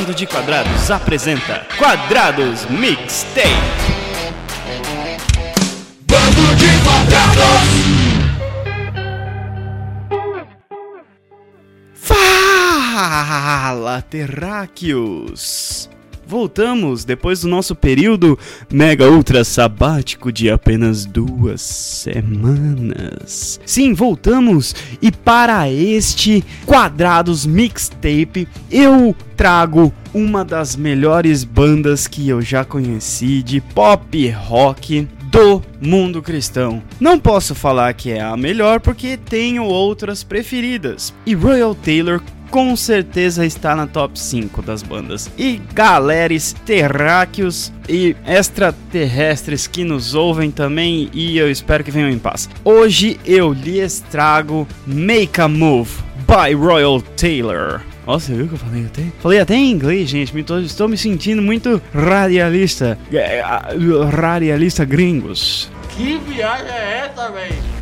Bando de Quadrados apresenta Quadrados Mixtape. Bando de Quadrados! Fala, terráqueos! Voltamos depois do nosso período mega ultra sabático de apenas duas semanas. Sim, voltamos e para este Quadrados Mixtape eu trago uma das melhores bandas que eu já conheci de pop rock do mundo cristão. Não posso falar que é a melhor porque tenho outras preferidas. E Royal Taylor com certeza está na top 5 das bandas. E galeres terráqueos e extraterrestres que nos ouvem também e eu espero que venham em paz. Hoje eu lhes trago Make a Move by Royal Taylor. Nossa, viu que eu falei até? Falei até em inglês, gente. Me tô, estou me sentindo muito radialista. É, radialista gringos. Que viagem é essa, velho?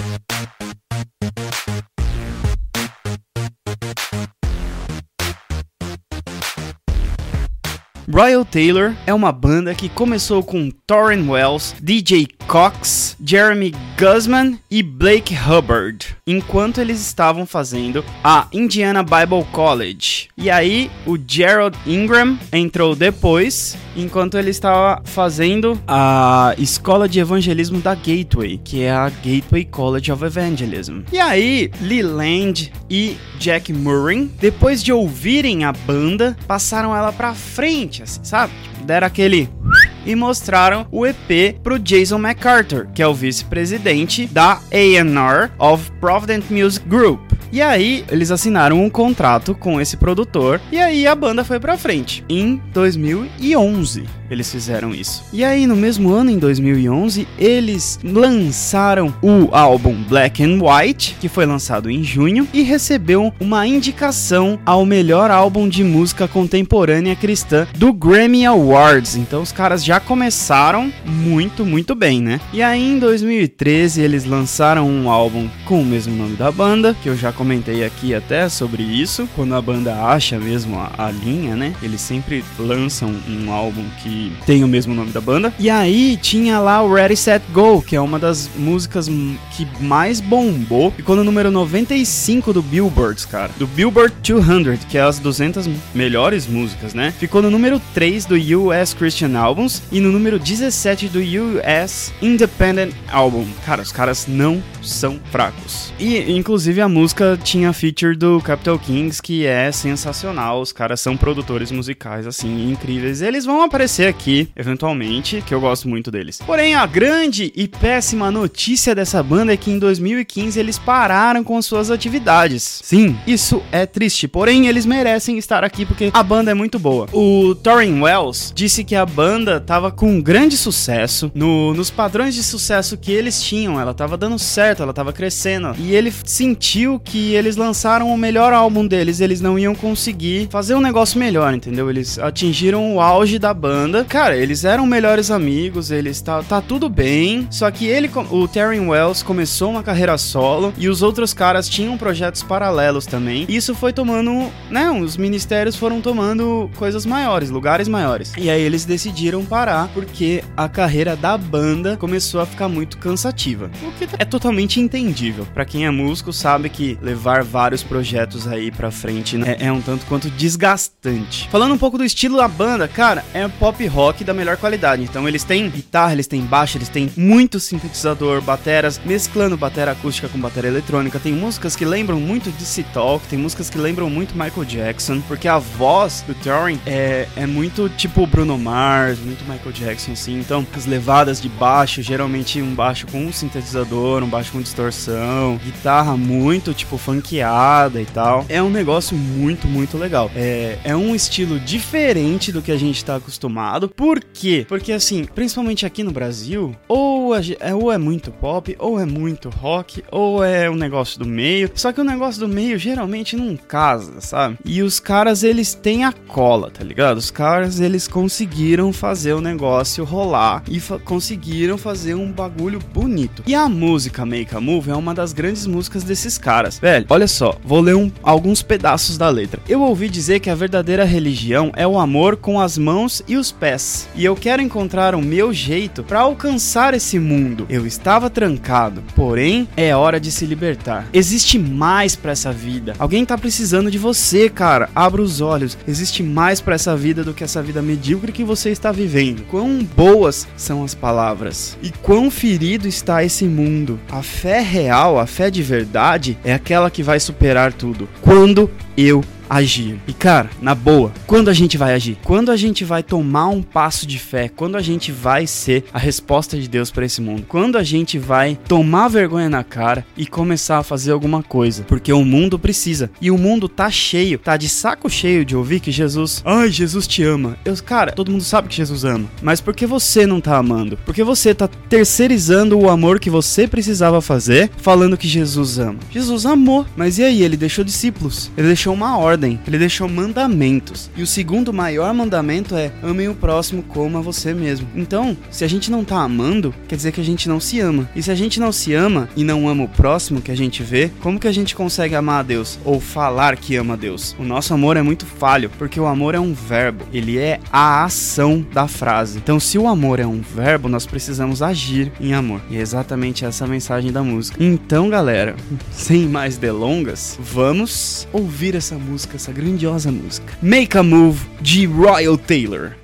Royal Taylor é uma banda que começou com Torren Wells, DJ Cox, Jeremy Guzman e Blake Hubbard, enquanto eles estavam fazendo a Indiana Bible College. E aí o Gerald Ingram entrou depois, enquanto ele estava fazendo a escola de evangelismo da Gateway, que é a Gateway College of Evangelism. E aí Leland e Jack Murray, depois de ouvirem a banda, passaram ela pra frente, assim, sabe? Tipo, deram aquele e mostraram o EP pro Jason MacArthur, que é o vice-presidente da A&R of Provident Music Group. E aí eles assinaram um contrato com esse produtor e aí a banda foi pra frente. Em 2011 eles fizeram isso. E aí no mesmo ano, em 2011, eles lançaram o álbum Black and White, que foi lançado em junho e recebeu uma indicação ao melhor álbum de música contemporânea cristã do Grammy Awards. Então os caras já começaram muito, muito bem, né? E aí em 2013 eles lançaram um álbum com o mesmo nome da banda, que eu já comentei aqui até sobre isso, quando a banda acha mesmo a, a linha, né? Eles sempre lançam um álbum que tem o mesmo nome da banda. E aí tinha lá o Ready Set Go, que é uma das músicas que mais bombou. Ficou no número 95 do Billboard, cara. Do Billboard 200, que é as 200 melhores músicas, né? Ficou no número 3 do US Christian Albums e no número 17 do US Independent Album. Cara, os caras não são fracos. E inclusive a música tinha feature do Capital Kings, que é sensacional. Os caras são produtores musicais assim incríveis. Eles vão aparecer aqui eventualmente, que eu gosto muito deles. Porém, a grande e péssima notícia dessa banda é que em 2015 eles pararam com suas atividades. Sim, isso é triste, porém eles merecem estar aqui porque a banda é muito boa. O Torrin Wells disse que a banda tava com grande sucesso no, nos padrões de sucesso que eles tinham, ela tava dando certo, ela tava crescendo. E ele sentiu que eles lançaram o melhor álbum deles, eles não iam conseguir fazer um negócio melhor, entendeu? Eles atingiram o auge da banda. Cara, eles eram melhores amigos, eles tá, tá tudo bem. Só que ele, o Terry Wells, começou uma carreira solo e os outros caras tinham projetos paralelos também. Isso foi tomando, né? Os ministérios foram tomando coisas maiores, lugares maiores. E aí eles decidiram parar porque a carreira da banda começou a ficar muito cansativa. O que é totalmente entendível. Para quem é músico sabe que levar vários projetos aí para frente né, é um tanto quanto desgastante. Falando um pouco do estilo da banda, cara, é pop rock da melhor qualidade. Então eles têm guitarra, eles têm baixo, eles têm muito sintetizador, bateras, mesclando bateria acústica com bateria eletrônica. Tem músicas que lembram muito de C tem músicas que lembram muito Michael Jackson, porque a voz do Thorin é, é muito tipo Bruno Mars, muito Michael Jackson, assim. Então as levadas de baixo, geralmente um baixo com um sintetizador, um baixo com distorção, guitarra muito tipo funkeada e tal. É um negócio muito, muito legal. É, é um estilo diferente do que a gente tá acostumado Por quê? Porque assim, principalmente aqui no Brasil, ou é, ou é muito pop, ou é muito rock, ou é um negócio do meio. Só que o negócio do meio geralmente não casa, sabe? E os caras, eles têm a cola, tá ligado? Os caras, eles conseguiram fazer o negócio rolar e fa conseguiram fazer um bagulho bonito. E a música Make a Move é uma das grandes músicas desses caras. Velho, olha só, vou ler um, alguns pedaços da letra. Eu ouvi dizer que a verdadeira religião é o amor com as mãos e os pés. E eu quero encontrar o meu jeito para alcançar esse mundo. Eu estava trancado, porém é hora de se libertar. Existe mais para essa vida. Alguém tá precisando de você, cara. Abra os olhos. Existe mais para essa vida do que essa vida medíocre que você está vivendo. Quão boas são as palavras e quão ferido está esse mundo. A fé real, a fé de verdade é aquela que vai superar tudo. Quando eu agir. E cara, na boa, quando a gente vai agir? Quando a gente vai tomar um passo de fé? Quando a gente vai ser a resposta de Deus para esse mundo? Quando a gente vai tomar vergonha na cara e começar a fazer alguma coisa? Porque o mundo precisa. E o mundo tá cheio, tá de saco cheio de ouvir que Jesus, ai, Jesus te ama. Eu, cara, todo mundo sabe que Jesus ama, mas por que você não tá amando? Porque você tá terceirizando o amor que você precisava fazer, falando que Jesus ama. Jesus amou, mas e aí? Ele deixou discípulos. Ele deixou uma ordem ordem, ele deixou mandamentos. E o segundo maior mandamento é: amem o próximo como a você mesmo. Então, se a gente não tá amando, quer dizer que a gente não se ama. E se a gente não se ama e não ama o próximo que a gente vê, como que a gente consegue amar a Deus ou falar que ama a Deus? O nosso amor é muito falho, porque o amor é um verbo, ele é a ação da frase. Então, se o amor é um verbo, nós precisamos agir em amor. E é exatamente essa a mensagem da música. Então, galera, sem mais delongas, vamos ouvir essa música música, essa grandiosa música. Make a Move de Royal Taylor.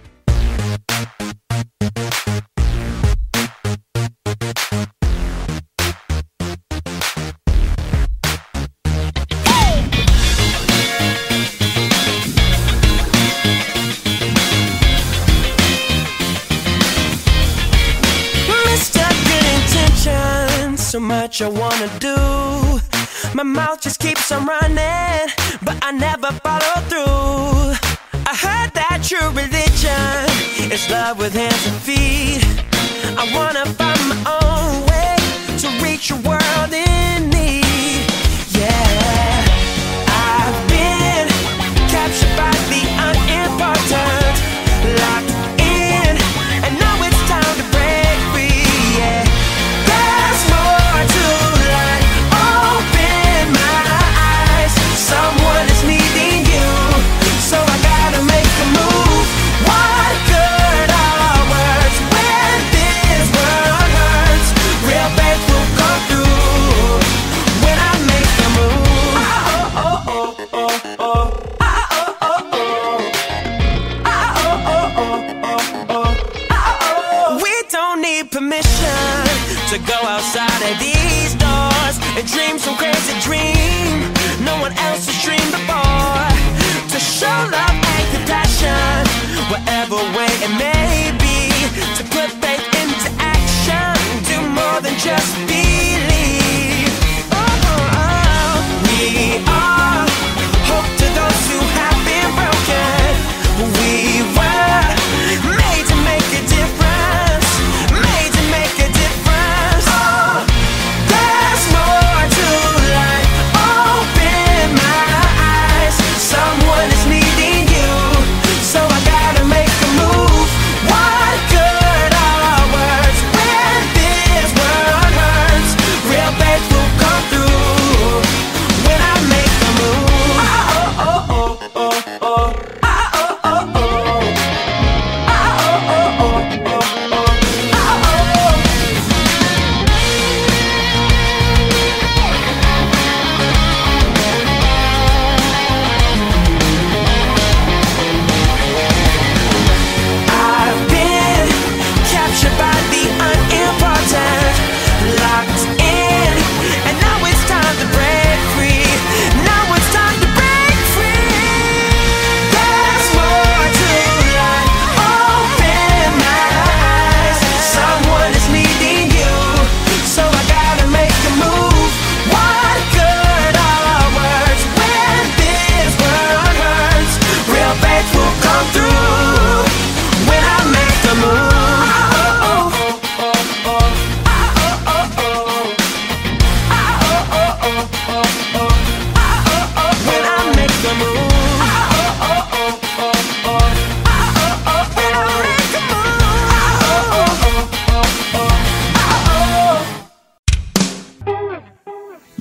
so much I wanna do. My mouth just keeps on running, but I never follow through. I heard that true religion is love with hands and feet. I wanna find my own way to reach a world in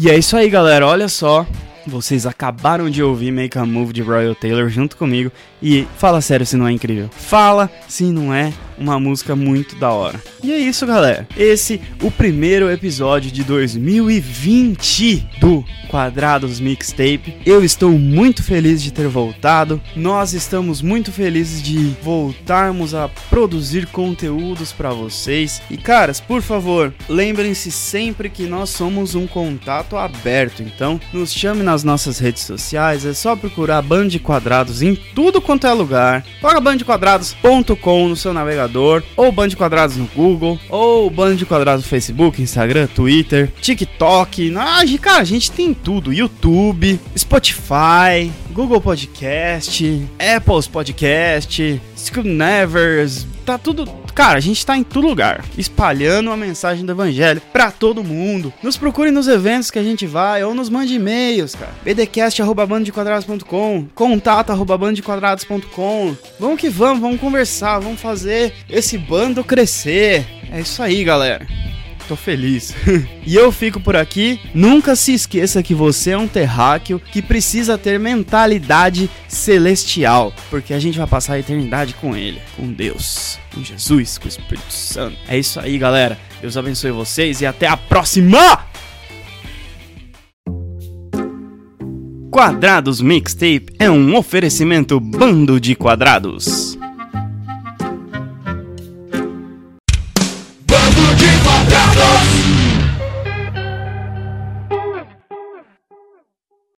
E é isso aí, galera. Olha só. Vocês acabaram de ouvir Make a Move de Royal Taylor junto comigo e fala sério se não é incrível. Fala se não é uma música muito da hora. E é isso, galera. Esse o primeiro episódio de 2020 do Quadrados Mixtape. Eu estou muito feliz de ter voltado. Nós estamos muito felizes de voltarmos a produzir conteúdos para vocês. E caras, por favor, lembrem-se sempre que nós somos um contato aberto. Então, nos chame nas nossas redes sociais. É só procurar Band Quadrados em tudo quanto é lugar. Coloca bandequadrados.com no seu navegador ou Band de Quadrados no Google ou Band de Quadrados no Facebook, Instagram, Twitter, TikTok. Ah, cara, a gente tem tudo: YouTube, Spotify, Google Podcast, Apple's Podcast, School Nevers, tá tudo. Cara, a gente tá em todo lugar, espalhando a mensagem do evangelho pra todo mundo. Nos procure nos eventos que a gente vai ou nos mande e-mails, cara. bdcast@bandodequadrados.com, contato@bandodequadrados.com. Vamos que vamos, vamos conversar, vamos fazer esse bando crescer. É isso aí, galera tô feliz. e eu fico por aqui. Nunca se esqueça que você é um terráqueo que precisa ter mentalidade celestial, porque a gente vai passar a eternidade com ele, com Deus, com Jesus, com o Espírito Santo. É isso aí, galera. Deus abençoe vocês e até a próxima! Quadrados Mixtape é um oferecimento bando de quadrados.